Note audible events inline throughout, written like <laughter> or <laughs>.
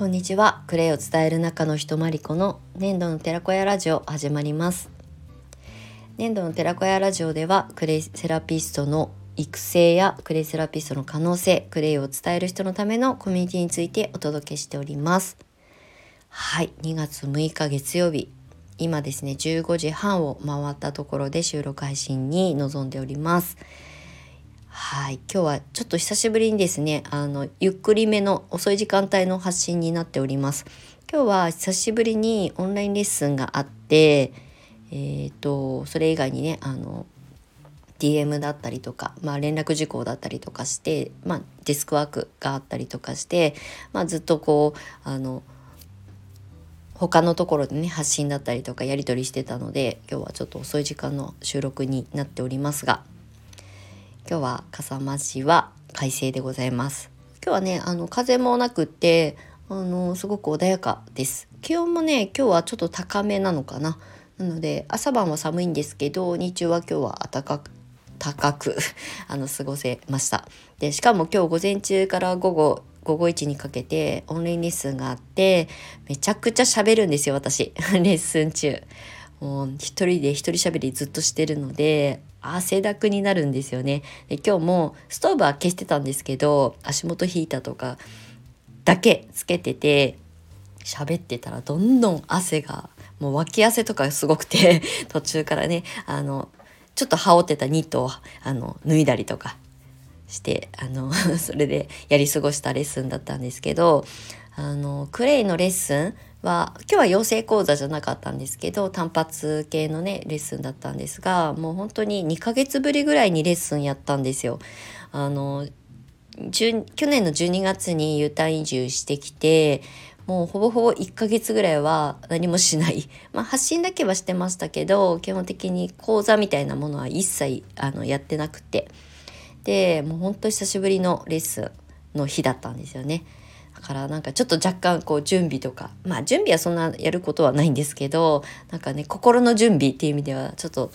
こんにちは。クレイを伝える中の人まりこの粘土の寺子屋ラジオ始まります。粘土の寺子屋ラジオではクレイセラピストの育成やクレイセラピストの可能性クレイを伝える人のためのコミュニティについてお届けしております。はい。2月6日月曜日。今ですね15時半を回ったところで収録配信に臨んでおります。はい。今日はちょっと久しぶりにですねあのゆっくりめの遅い時間帯の発信になっております。今日は久しぶりにオンラインレッスンがあってえーと、それ以外にねあの DM だったりとか、まあ、連絡事項だったりとかして、まあ、デスクワークがあったりとかして、まあ、ずっとこうあの他のところでね発信だったりとかやり取りしてたので今日はちょっと遅い時間の収録になっておりますが今日は笠間市は快晴でございます。今日はねあの風もなくってあのすごく穏やかです。気温もね今日はちょっと高めなのかな。なので朝晩は寒いんですけど日中は今日は暖かく高く <laughs> あの過ごせました。でしかも今日午前中から午後午後1にかけてオンラインレッスンがあってめちゃくちゃ喋るんですよ私。<laughs> レッスン中。もう一人で一人喋りずっとしてるので汗だくになるんですよね。で今日もストーブは消してたんですけど足元ヒーターとかだけつけてて喋ってたらどんどん汗がもう脇汗とかすごくて <laughs> 途中からねあのちょっと羽織ってたニットをあの脱いだりとかしてあの <laughs> それでやり過ごしたレッスンだったんですけどあのクレイのレッスンは今日は養成講座じゃなかったんですけど単発系のねレッスンだったんですがもう本当に2ヶ月ぶりぐらいにレッスンやったんですよ。あの去年の12月に U ターン移住してきてもうほぼほぼ1ヶ月ぐらいは何もしない、<laughs> まあ、発信だけはしてましたけど基本的に講座みたいなものは一切あのやってなくてでもうほんと久しぶりのレッスンの日だったんですよね。だからなんかちょっと若干こう準備とかまあ準備はそんなやることはないんですけどなんかね心の準備っていう意味ではちょっと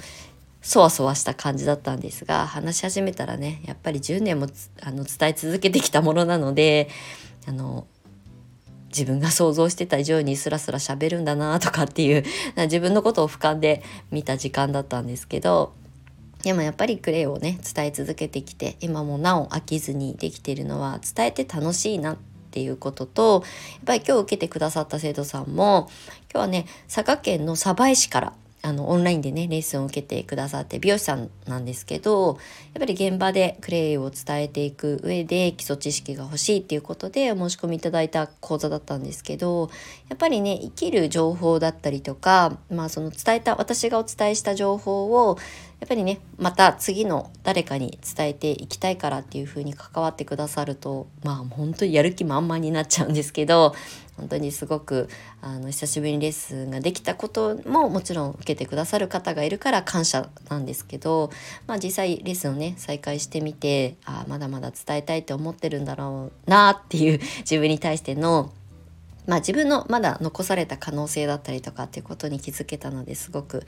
そわそわした感じだったんですが話し始めたらねやっぱり10年もあの伝え続けてきたものなのであの自分が想像してた以上にスラスラ喋るんだなとかっていう <laughs> 自分のことを俯瞰で見た時間だったんですけどでもやっぱりクレイをね伝え続けてきて今もなお飽きずにできているのは伝えて楽しいなってていうこととやっぱり今日受けてくださった生徒さんも今日はね佐賀県の鯖江市からあのオンラインでねレッスンを受けてくださって美容師さんなんですけどやっぱり現場でクレイを伝えていく上で基礎知識が欲しいっていうことでお申し込みいただいた講座だったんですけどやっぱりね生きる情報だったりとか、まあ、その伝えた私がお伝えした情報をやっぱりねまた次の誰かに伝えていきたいからっていう風に関わってくださるとまあ本当にやる気満々になっちゃうんですけど <laughs> 本当にすごくあの久しぶりにレッスンができたことももちろん受けてくださる方がいるから感謝なんですけど、まあ、実際レッスンをね再開してみてあまだまだ伝えたいって思ってるんだろうなっていう自分に対してのまあ、自分のまだ残された可能性だったりとかっていうことに気づけたのですごく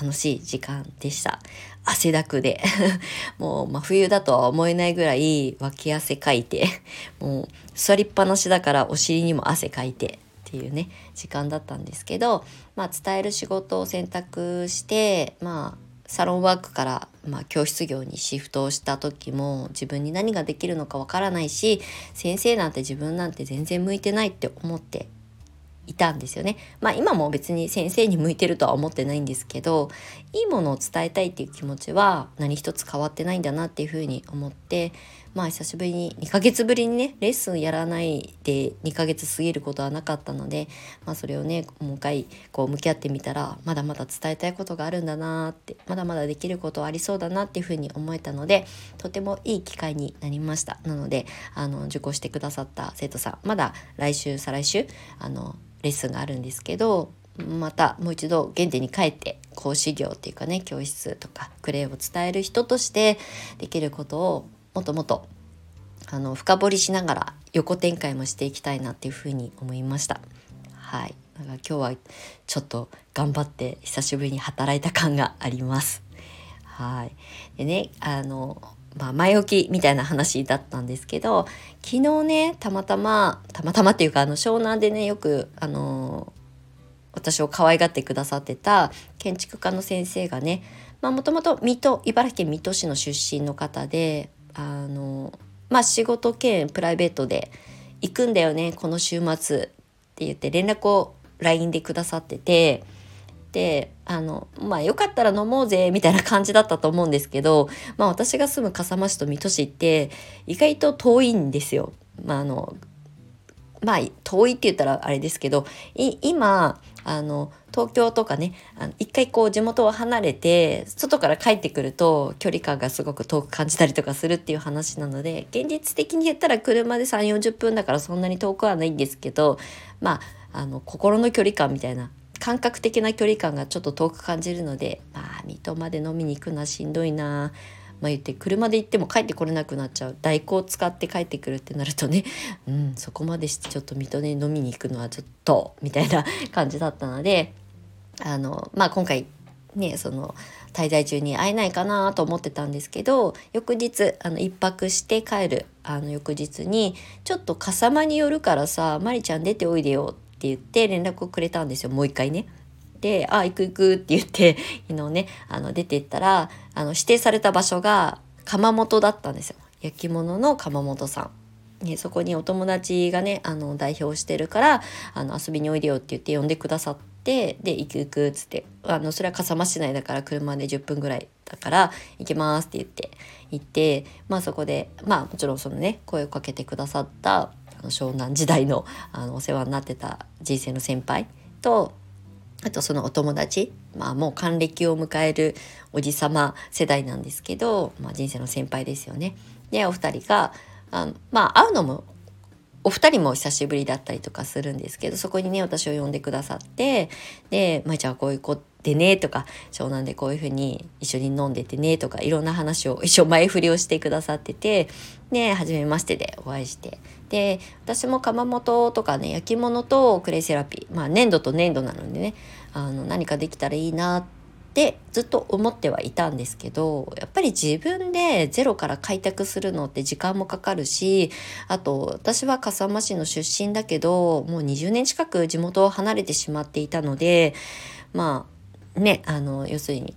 楽しい時間でした。汗だくで。<laughs> もう真冬だとは思えないぐらい脇汗かいて。<laughs> もう座りっぱなしだからお尻にも汗かいてっていうね時間だったんですけど、まあ、伝える仕事を選択してまあサロンワークから、まあ、教室業にシフトをした時も自分に何ができるのかわからないし先生なんて自分なんて全然向いてないって思っていたんですよね。まあ今も別に先生に向いてるとは思ってないんですけどいいものを伝えたいっていう気持ちは何一つ変わってないんだなっていうふうに思ってまあ久しぶりに2ヶ月ぶりにねレッスンやらないで2ヶ月過ぎることはなかったので、まあ、それをねもう一回こう向き合ってみたらまだまだ伝えたいことがあるんだなってまだまだできることはありそうだなっていうふうに思えたのでとてもいい機会になりました。なのであの受講してくださった生徒さんまだ来週再来週あのレッスンがあるんですけどまたもう一度原点に帰って講師業っていうかね教室とかクレイを伝える人としてできることをもっともっとあの深掘りしながら横展開もしていきたいなっていうふうに思いました。はい、だから今日はちょっと頑張って久しぶりに働いた感があります。はい、でねあのまあ、前置きみたいな話だったんですけど昨日ねたまたまたまたまっていうかあの湘南でねよくあの私を可愛がってくださってた建築家の先生がねもともと水戸茨城県水戸市の出身の方であのまあ仕事兼プライベートで行くんだよねこの週末って言って連絡を LINE でくださっててであのまあよかったら飲もうぜみたいな感じだったと思うんですけど、まあ、私が住む笠間市と水戸市って意外と遠いんですよ。まああのまあ遠いって言ったらあれですけど今あの東京とかねあの一回こう地元を離れて外から帰ってくると距離感がすごく遠く感じたりとかするっていう話なので現実的に言ったら車で3 4 0分だからそんなに遠くはないんですけどまああの心の距離感みたいな感覚的な距離感がちょっと遠く感じるのでまあ水戸まで飲みに行くのはしんどいなまあ、言って車で行っても帰ってこれなくなっちゃう代行を使って帰ってくるってなるとね、うん、そこまでしてちょっと水戸で飲みに行くのはちょっとみたいな感じだったのであの、まあ、今回ねその滞在中に会えないかなと思ってたんですけど翌日あの1泊して帰るあの翌日に「ちょっと笠間によるからさまりちゃん出ておいでよ」って言って連絡をくれたんですよもう一回ね。で「あ行く行く」って言って昨日ねあの出てったらあの指定された場所が窯元だったんですよ焼き物の窯元さん。ね、そこにお友達がねあの代表してるからあの遊びにおいでよって言って呼んでくださってで行く行くっつってあのそれは笠間市内だから車で10分ぐらいだから行きますって言って行ってまあそこでまあもちろんそのね声をかけてくださったあの湘南時代のあのお世話になってた人生の先輩とあとそのお友達、まあもう還暦を迎えるおじさま世代なんですけど、まあ人生の先輩ですよね。で、お二人が、あまあ会うのも、お二人も久しぶりだったりとかするんですけど、そこにね、私を呼んでくださって、で、まあじゃあこういう子でねとか、湘南でこういうふうに一緒に飲んでてねとか、いろんな話を一生前振りをしてくださってて、で、初めましてでお会いして、で私も窯元とかね焼き物とクレイセラピー。まあ粘土と粘土なのでねあの何かできたらいいなってずっと思ってはいたんですけどやっぱり自分でゼロから開拓するのって時間もかかるしあと私は笠間市の出身だけどもう20年近く地元を離れてしまっていたのでまあねあの要するに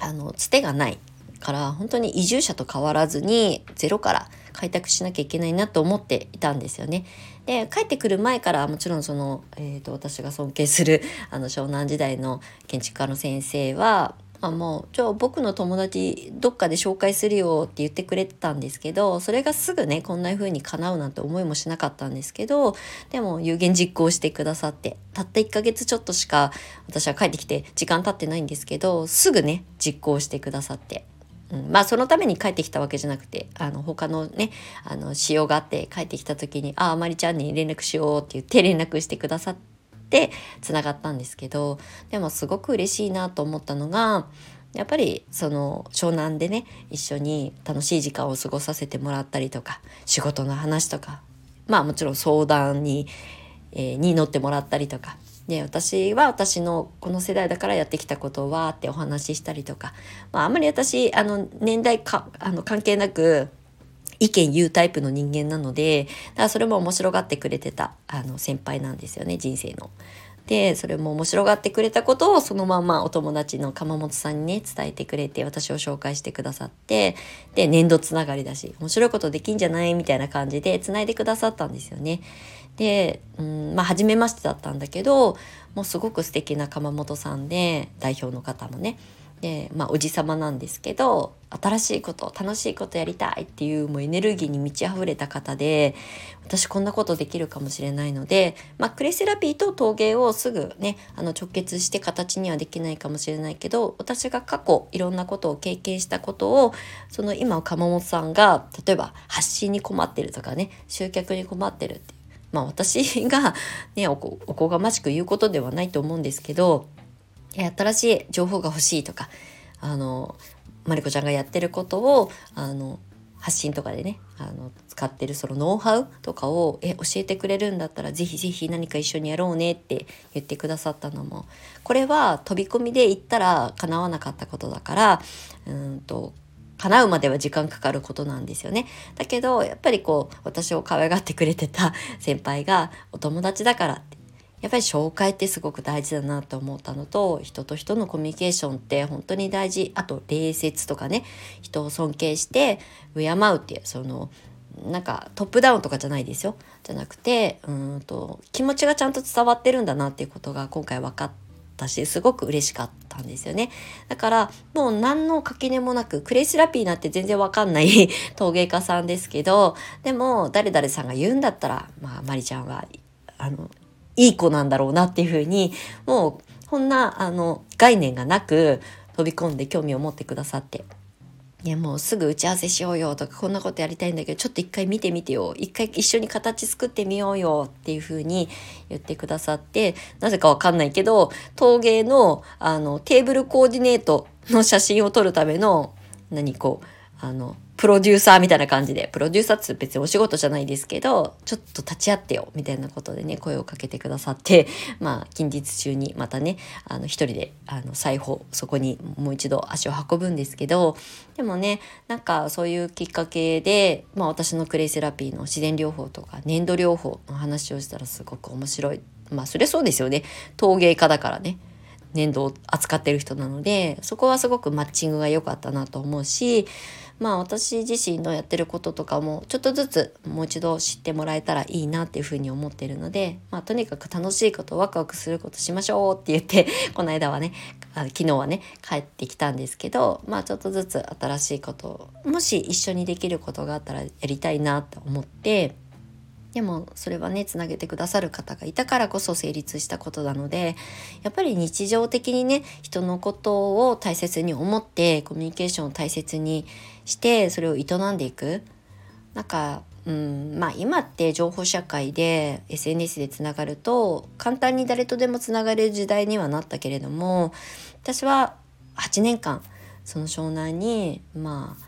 あのつてがないから本当に移住者と変わらずにゼロから開拓しなきゃいけないなと思っていたんですよね。で帰ってくる前からもちろんその、えーと、私が尊敬するあの湘南時代の建築家の先生はあもうじゃあ僕の友達どっかで紹介するよって言ってくれてたんですけどそれがすぐねこんな風に叶うなんて思いもしなかったんですけどでも有言実行してくださってたった1ヶ月ちょっとしか私は帰ってきて時間経ってないんですけどすぐね実行してくださって。うん、まあそのために帰ってきたわけじゃなくてあの他のねあの仕様があって帰ってきた時に「ああまりちゃんに連絡しよう」って言って連絡してくださってつながったんですけどでもすごく嬉しいなと思ったのがやっぱりその湘南でね一緒に楽しい時間を過ごさせてもらったりとか仕事の話とかまあもちろん相談に,、えー、に乗ってもらったりとかで私は私のこの世代だからやってきたことはってお話ししたりとか、まあ、あんまり私あの年代かあの関係なく意見言うタイプの人間なのでだからそれも面白がってくれてたあの先輩なんですよね人生の。でそれも面白がってくれたことをそのままお友達の鎌本さんにね伝えてくれて私を紹介してくださってで年度つながりだし面白いことできんじゃない？みたいな感じでつないでくださったんですよね。で、うんまあ初めましてだったんだけどもうすごく素敵な鎌本さんで代表の方もね。で、まあ、おじさまなんですけど新しいこと楽しいことやりたいっていうもうエネルギーに満ち溢れた方で私こんなことできるかもしれないので、まあ、クレセラピーと陶芸をすぐねあの直結して形にはできないかもしれないけど私が過去いろんなことを経験したことをその今鎌本さんが例えば発信に困ってるとかね集客に困ってるってまあ私がねおこがましく言うことではないと思うんですけど新しい情報が欲しいとかあのまりこちゃんがやってることをあの発信とかでねあの使ってるそのノウハウとかをえ教えてくれるんだったらぜひぜひ何か一緒にやろうねって言ってくださったのもこれは飛び込みで行ったら叶わなかったことだからうんと叶うまでは時間かかることなんですよね。だけどやっぱりこう私を可愛がってくれてた <laughs> 先輩がお友達だからって。やっぱり紹介ってすごく大事だなと思ったのと人と人のコミュニケーションって本当に大事。あと礼節とかね。人を尊敬して敬うっていうそのなんかトップダウンとかじゃないですよ。じゃなくてうんと気持ちがちゃんと伝わってるんだなっていうことが今回分かってたしすごく嬉しかったんですよね。だからもう何の垣根もなくクレイセラピーなんて全然わかんない <laughs> 陶芸家さんですけどでも誰々さんが言うんだったらまあマリちゃんはあのいい子なんだろうなっていうふうにもうこんなあの概念がなく飛び込んで興味を持ってくださって。いやもうすぐ打ち合わせしようよとかこんなことやりたいんだけどちょっと一回見てみてよ。一回一緒に形作ってみようよっていうふうに言ってくださってなぜかわかんないけど陶芸のあのテーブルコーディネートの写真を撮るための何こうあのプロデューサーみたいな感じで、プロデューサーって別にお仕事じゃないですけど、ちょっと立ち会ってよ、みたいなことでね、声をかけてくださって、<laughs> まあ、近日中にまたね、あの、一人で、あの、裁縫、そこにもう一度足を運ぶんですけど、でもね、なんかそういうきっかけで、まあ私のクレイセラピーの自然療法とか粘土療法の話をしたらすごく面白い。まあ、それそうですよね。陶芸家だからね。粘土を扱ってる人なのでそこはすごくマッチングが良かったなと思うしまあ私自身のやってることとかもちょっとずつもう一度知ってもらえたらいいなっていうふうに思ってるので、まあとにかく楽しいことワクワクすることしましょうって言って <laughs> この間はね昨日はね帰ってきたんですけどまあちょっとずつ新しいこともし一緒にできることがあったらやりたいなと思ってでもそれはねつなげてくださる方がいたからこそ成立したことなのでやっぱり日常的にね人のことを大切に思ってコミュニケーションを大切にしてそれを営んでいく。なんかうんまあ今って情報社会で SNS でつながると簡単に誰とでもつながれる時代にはなったけれども私は8年間その湘南にまあ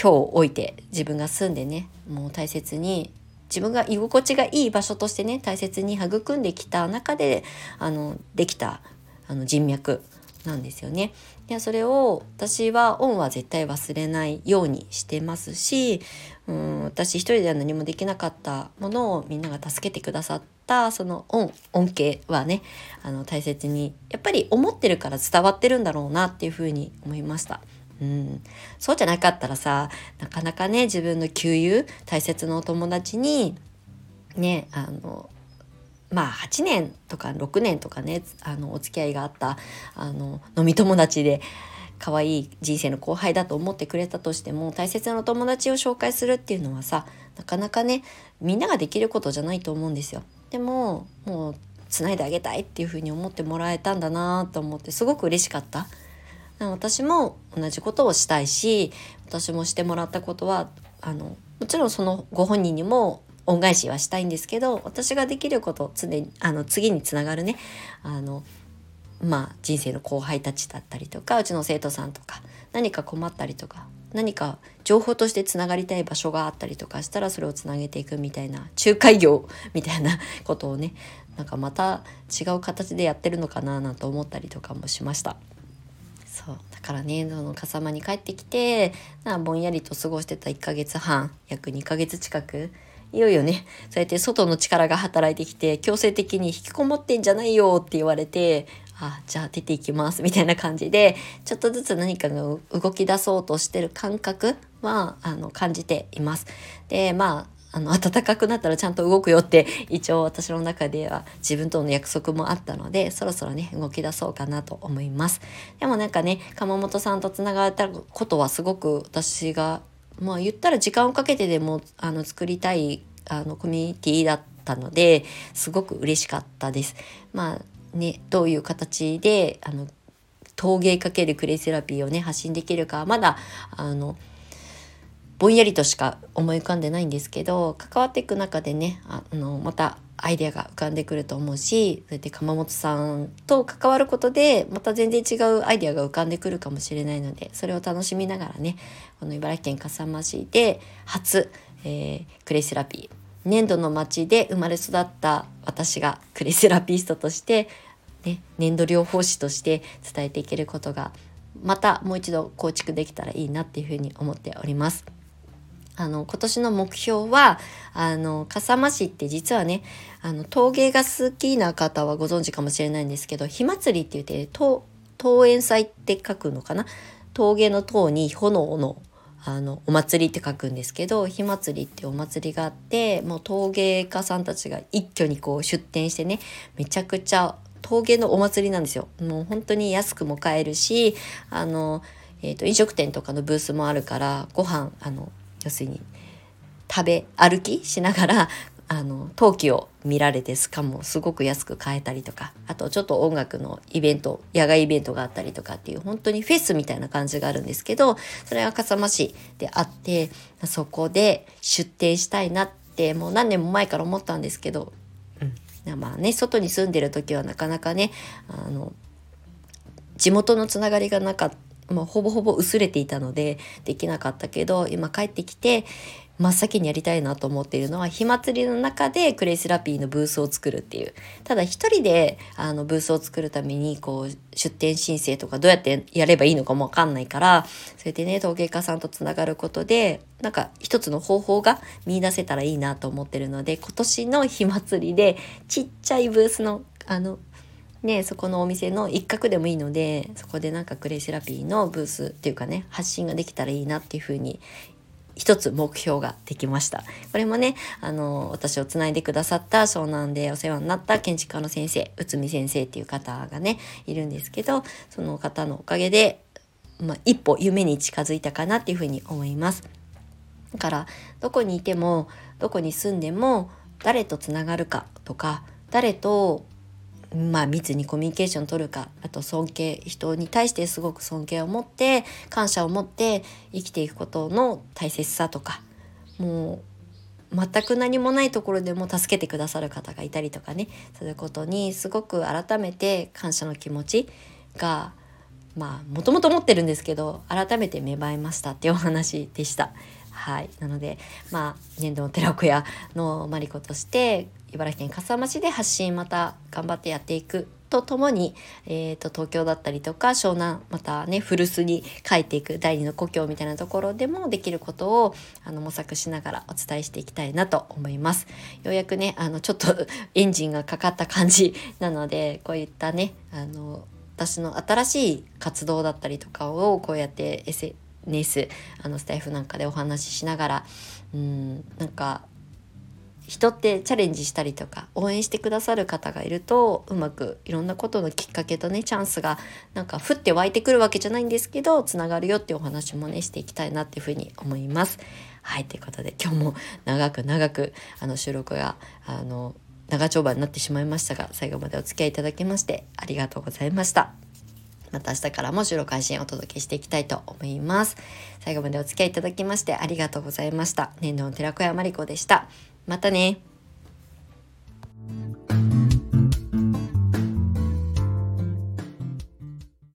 今日置いて自分が住んでねもう大切に自分が居心地がいい場所としてね大切に育んできた中であのできたあの人脈。なんですよね。でそれを私は恩は絶対忘れないようにしてますしうん私一人では何もできなかったものをみんなが助けてくださったその恩恩恵はねあの大切にやっぱり思ってるから伝わってるんだろうなっていうふうに思いました。うん、そうじゃなかったらさなかなかね自分の旧友大切なお友達にねあのまあ8年とか6年とかねあのお付き合いがあったあの飲み友達で可愛い人生の後輩だと思ってくれたとしても大切なお友達を紹介するっていうのはさなかなかねみんなができることじゃないと思うんですよ。でももうつないであげたいっていうふうに思ってもらえたんだなと思ってすごく嬉しかった。私も同じことをしたいし私もしてもらったことはあのもちろんそのご本人にも恩返しはしたいんですけど私ができること常にあの次につながるねあのまあ人生の後輩たちだったりとかうちの生徒さんとか何か困ったりとか何か情報としてつながりたい場所があったりとかしたらそれをつなげていくみたいな仲介業みたいな <laughs> ことをねなんかまた違う形でやってるのかななんて思ったりとかもしました。そうだからねその笠間に帰ってきてなぼんやりと過ごしてた1ヶ月半約2ヶ月近くいよいよねそうやって外の力が働いてきて強制的に引きこもってんじゃないよって言われてあじゃあ出ていきますみたいな感じでちょっとずつ何かが動き出そうとしてる感覚はあの感じています。でまああの暖かくなったらちゃんと動くよって一応私の中では自分との約束もあったのでそろそろね動き出そうかなと思いますでもなんかね鎌本さんとつながれたことはすごく私がまあ言ったら時間をかけてでもあの作りたいあのコミュニティだったのですごく嬉しかったです。まあねどういう形であの陶芸かけるクレイセラピーをね発信できるかまだあのぼんやりとしか思い浮かんでないんですけど関わっていく中でねあのまたアイデアが浮かんでくると思うしそうやって鎌本さんと関わることでまた全然違うアイデアが浮かんでくるかもしれないのでそれを楽しみながらねこの茨城県笠間市で初、えー、クレイセラピー粘土の町で生まれ育った私がクレイセラピストとして、ね、粘土療法士として伝えていけることがまたもう一度構築できたらいいなっていうふうに思っております。あの今年の目標はあの笠間市って実はねあの陶芸が好きな方はご存知かもしれないんですけど火祭りって言って陶園祭って書くのかな？陶芸の塔に炎のあのお祭りって書くんですけど火祭りってお祭りがあってもう陶芸家さんたちが一挙にこう出店してねめちゃくちゃ陶芸のお祭りなんですよ。もう本当に安くも買えるしあの、えーと、飲食店とかのブースもあるからご飯あの要するに食べ歩きしながら <laughs> あの陶器を見られてしかもすごく安く買えたりとかあとちょっと音楽のイベント野外イベントがあったりとかっていう本当にフェスみたいな感じがあるんですけどそれは笠間市であってそこで出店したいなってもう何年も前から思ったんですけど、うん、まあね外に住んでる時はなかなかねあの地元のつながりがなかったもうほぼほぼ薄れていたのでできなかったけど今帰ってきて真っ先にやりたいなと思っているのは火祭りの中でクレイセラピーのブースを作るっていう。ただ一人であのブースを作るためにこう出店申請とかどうやってやればいいのかもわかんないからそれでね陶芸家さんとつながることでなんか一つの方法が見出せたらいいなと思ってるので今年の火祭りでちっちゃいブースのあのね、そこのお店の一角でもいいのでそこでなんかクレイセラピーのブースっていうかね発信ができたらいいなっていうふうに一つ目標ができました。これもね、あの、私をつないでくださった湘南でお世話になった建築家の先生、内海先生っていう方がね、いるんですけど、その方のおかげで、まあ、一歩夢に近づいたかなっていうふうに思います。だから、どこにいても、どこに住んでも、誰とつながるかとか、誰とまあ、密にコミュニケーション取るかあと尊敬人に対してすごく尊敬を持って感謝を持って生きていくことの大切さとかもう全く何もないところでも助けてくださる方がいたりとかねそういうことにすごく改めて感謝の気持ちがまあもともと持ってるんですけど改めて芽生えましたっていうお話でした。はい、なのでまあ年度の寺子屋のマリコとして茨城県笠間市で発信また頑張ってやっていくとともに、えーと、東京だったりとか湘南またね古巣に帰っていく第二の故郷みたいなところでもできることをあの模索しながらお伝えしていきたいなと思います。ようやくねあのちょっと <laughs> エンジンがかかった感じなのでこういったねあの私の新しい活動だったりとかをこうやって SNS あのスタイフなんかでお話ししながらうんなんか人ってチャレンジしたりとか応援してくださる方がいるとうまくいろんなことのきっかけとねチャンスがなんか降って湧いてくるわけじゃないんですけどつながるよっていうお話もねしていきたいなっていうふうに思います。はいということで今日も長く長くあの収録があの長丁場になってしまいましたが最後までお付き合いいただきましてありがとうございました。また明日からも収録配信をお届けしていきたいと思います。最後までお付き合いいただきましてありがとうございました。年度の寺子屋まりこでした。またね。